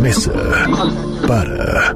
Mesa para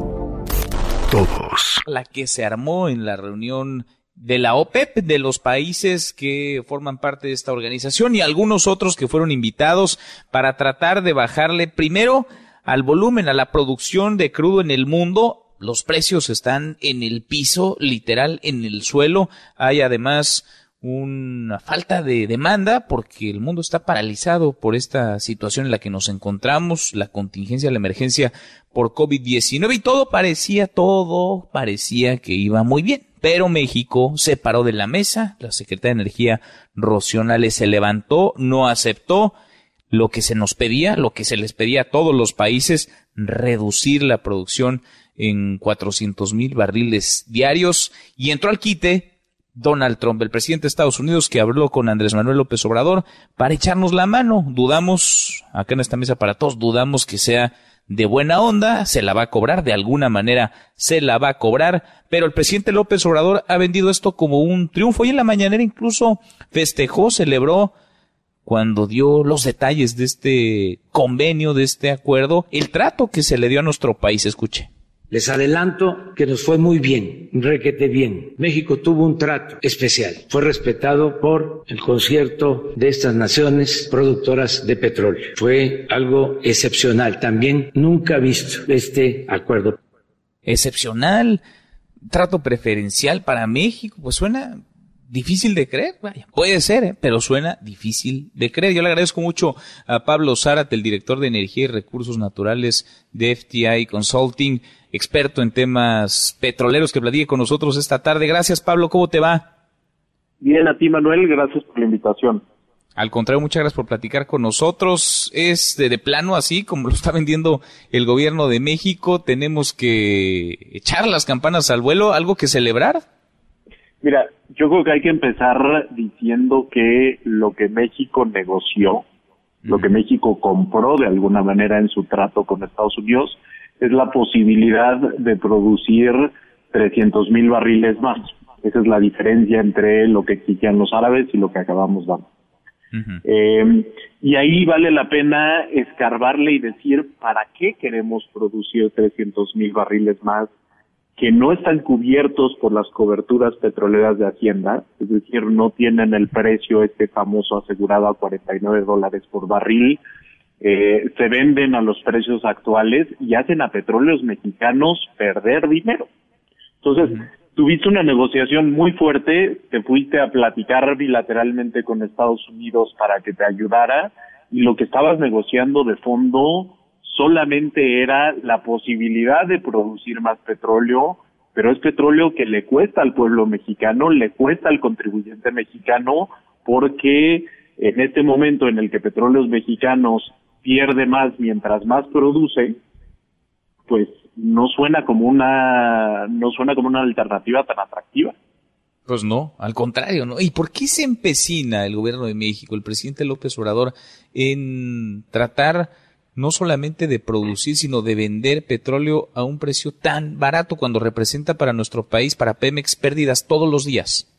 todos. La que se armó en la reunión de la OPEP, de los países que forman parte de esta organización y algunos otros que fueron invitados para tratar de bajarle primero al volumen, a la producción de crudo en el mundo. Los precios están en el piso, literal, en el suelo. Hay además una falta de demanda porque el mundo está paralizado por esta situación en la que nos encontramos, la contingencia, la emergencia por COVID-19 y todo parecía, todo parecía que iba muy bien. Pero México se paró de la mesa, la secretaria de Energía Rocionales se levantó, no aceptó lo que se nos pedía, lo que se les pedía a todos los países, reducir la producción en 400 mil barriles diarios y entró al quite Donald Trump, el presidente de Estados Unidos, que habló con Andrés Manuel López Obrador para echarnos la mano. Dudamos, acá en esta mesa para todos, dudamos que sea de buena onda, se la va a cobrar, de alguna manera se la va a cobrar, pero el presidente López Obrador ha vendido esto como un triunfo y en la mañanera incluso festejó, celebró cuando dio los detalles de este convenio, de este acuerdo, el trato que se le dio a nuestro país. Escuche. Les adelanto que nos fue muy bien, requete bien. México tuvo un trato especial. Fue respetado por el concierto de estas naciones productoras de petróleo. Fue algo excepcional. También nunca visto este acuerdo. Excepcional. Trato preferencial para México. Pues suena difícil de creer, puede ser, ¿eh? pero suena difícil de creer. Yo le agradezco mucho a Pablo Zárate, el director de Energía y Recursos Naturales de FTI Consulting, experto en temas petroleros que platique con nosotros esta tarde. Gracias, Pablo, ¿cómo te va? Bien, a ti, Manuel, gracias por la invitación. Al contrario, muchas gracias por platicar con nosotros. Es de, de, plano así, como lo está vendiendo el gobierno de México. Tenemos que echar las campanas al vuelo, algo que celebrar. Mira, yo creo que hay que empezar diciendo que lo que México negoció, lo que México compró de alguna manera en su trato con Estados Unidos, es la posibilidad de producir 300 mil barriles más. Esa es la diferencia entre lo que exigían los árabes y lo que acabamos dando. eh, y ahí vale la pena escarbarle y decir para qué queremos producir 300 mil barriles más que no están cubiertos por las coberturas petroleras de Hacienda, es decir, no tienen el precio este famoso asegurado a 49 dólares por barril, eh, se venden a los precios actuales y hacen a petróleos mexicanos perder dinero. Entonces, tuviste una negociación muy fuerte, te fuiste a platicar bilateralmente con Estados Unidos para que te ayudara y lo que estabas negociando de fondo solamente era la posibilidad de producir más petróleo, pero es petróleo que le cuesta al pueblo mexicano, le cuesta al contribuyente mexicano, porque en este momento en el que petróleos mexicanos pierde más mientras más produce, pues no suena como una no suena como una alternativa tan atractiva. Pues no, al contrario, ¿no? ¿Y por qué se empecina el gobierno de México, el presidente López Obrador, en tratar no solamente de producir, sino de vender petróleo a un precio tan barato cuando representa para nuestro país, para Pemex, pérdidas todos los días?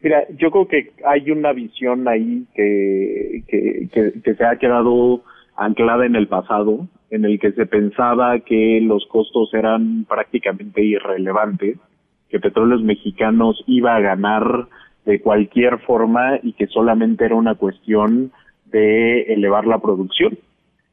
Mira, yo creo que hay una visión ahí que, que, que, que se ha quedado anclada en el pasado, en el que se pensaba que los costos eran prácticamente irrelevantes, que Petróleos Mexicanos iba a ganar de cualquier forma y que solamente era una cuestión de elevar la producción.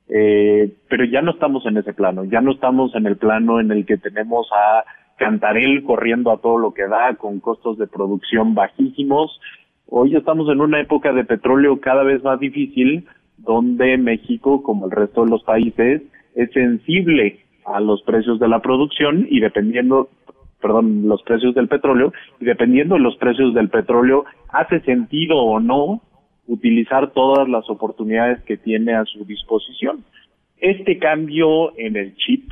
Eh, pero ya no estamos en ese plano, ya no estamos en el plano en el que tenemos a Cantarel corriendo a todo lo que da con costos de producción bajísimos. Hoy estamos en una época de petróleo cada vez más difícil, donde México, como el resto de los países, es sensible a los precios de la producción y dependiendo, perdón, los precios del petróleo, y dependiendo de los precios del petróleo, hace sentido o no utilizar todas las oportunidades que tiene a su disposición. Este cambio en el chip,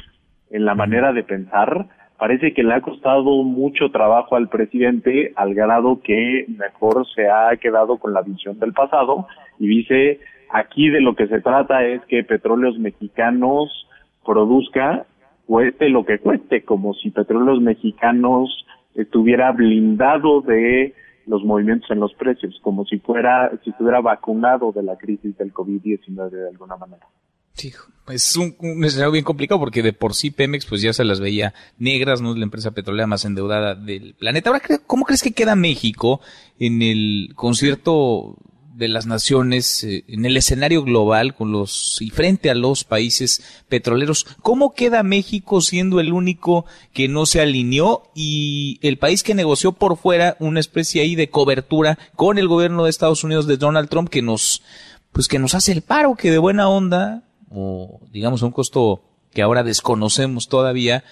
en la manera de pensar, parece que le ha costado mucho trabajo al presidente al grado que mejor se ha quedado con la visión del pasado y dice aquí de lo que se trata es que petróleos mexicanos produzca cueste lo que cueste, como si petróleos mexicanos estuviera blindado de los movimientos en los precios, como si fuera, si estuviera vacunado de la crisis del COVID-19 de alguna manera. Sí, es un, escenario bien complicado porque de por sí Pemex pues ya se las veía negras, no es la empresa petrolera más endeudada del planeta. Ahora, ¿cómo crees que queda México en el concierto de las naciones, eh, en el escenario global con los y frente a los países petroleros? ¿Cómo queda México siendo el único que no se alineó y el país que negoció por fuera una especie ahí de cobertura con el gobierno de Estados Unidos de Donald Trump que nos pues que nos hace el paro, que de buena onda o digamos un costo que ahora desconocemos todavía,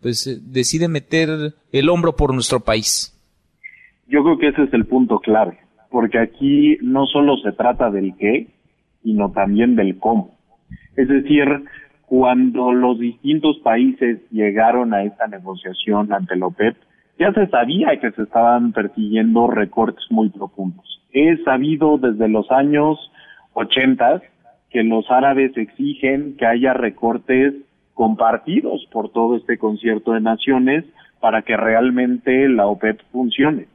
pues eh, decide meter el hombro por nuestro país. Yo creo que ese es el punto clave, porque aquí no solo se trata del qué, sino también del cómo. Es decir, cuando los distintos países llegaron a esta negociación ante la OPEP, ya se sabía que se estaban persiguiendo recortes muy profundos. He sabido desde los años 80 que los árabes exigen que haya recortes compartidos por todo este concierto de naciones para que realmente la OPEP funcione.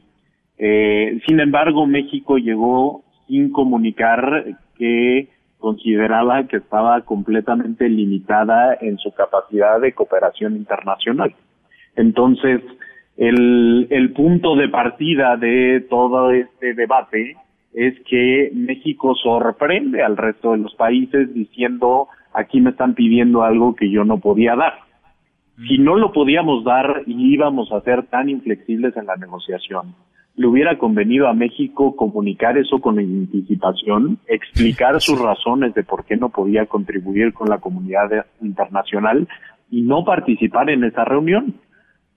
Eh, sin embargo, México llegó sin comunicar que consideraba que estaba completamente limitada en su capacidad de cooperación internacional. Entonces, el, el punto de partida de todo este debate es que México sorprende al resto de los países diciendo aquí me están pidiendo algo que yo no podía dar. Si no lo podíamos dar y íbamos a ser tan inflexibles en la negociación, le hubiera convenido a México comunicar eso con anticipación, explicar sus razones de por qué no podía contribuir con la comunidad internacional y no participar en esa reunión.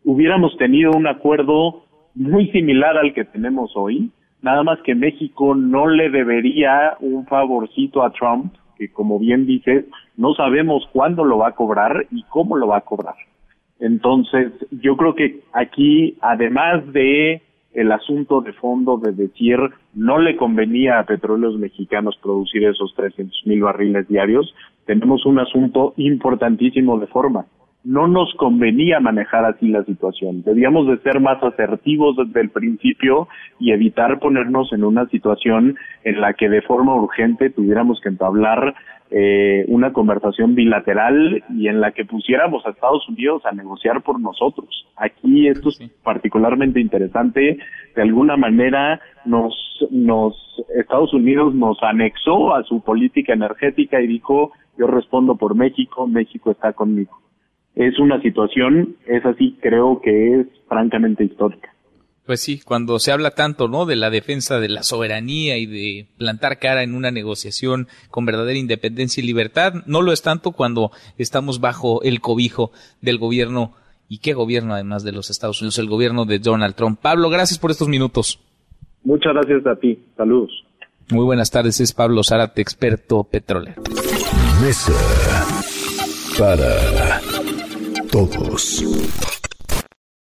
Hubiéramos tenido un acuerdo muy similar al que tenemos hoy, nada más que México no le debería un favorcito a Trump, que como bien dice, no sabemos cuándo lo va a cobrar y cómo lo va a cobrar. Entonces, yo creo que aquí, además de el asunto de fondo de decir no le convenía a petróleos mexicanos producir esos 300 mil barriles diarios, tenemos un asunto importantísimo de forma no nos convenía manejar así la situación. Debíamos de ser más asertivos desde el principio y evitar ponernos en una situación en la que de forma urgente tuviéramos que entablar eh, una conversación bilateral y en la que pusiéramos a Estados Unidos a negociar por nosotros. Aquí esto es particularmente interesante. De alguna manera nos, nos, Estados Unidos nos anexó a su política energética y dijo, yo respondo por México, México está conmigo es una situación, es así, creo que es francamente histórica. Pues sí, cuando se habla tanto, ¿no? De la defensa de la soberanía y de plantar cara en una negociación con verdadera independencia y libertad, no lo es tanto cuando estamos bajo el cobijo del gobierno y qué gobierno además de los Estados Unidos, el gobierno de Donald Trump. Pablo, gracias por estos minutos. Muchas gracias a ti. Saludos. Muy buenas tardes, es Pablo Zárate, experto petrolero. Mesa para todos.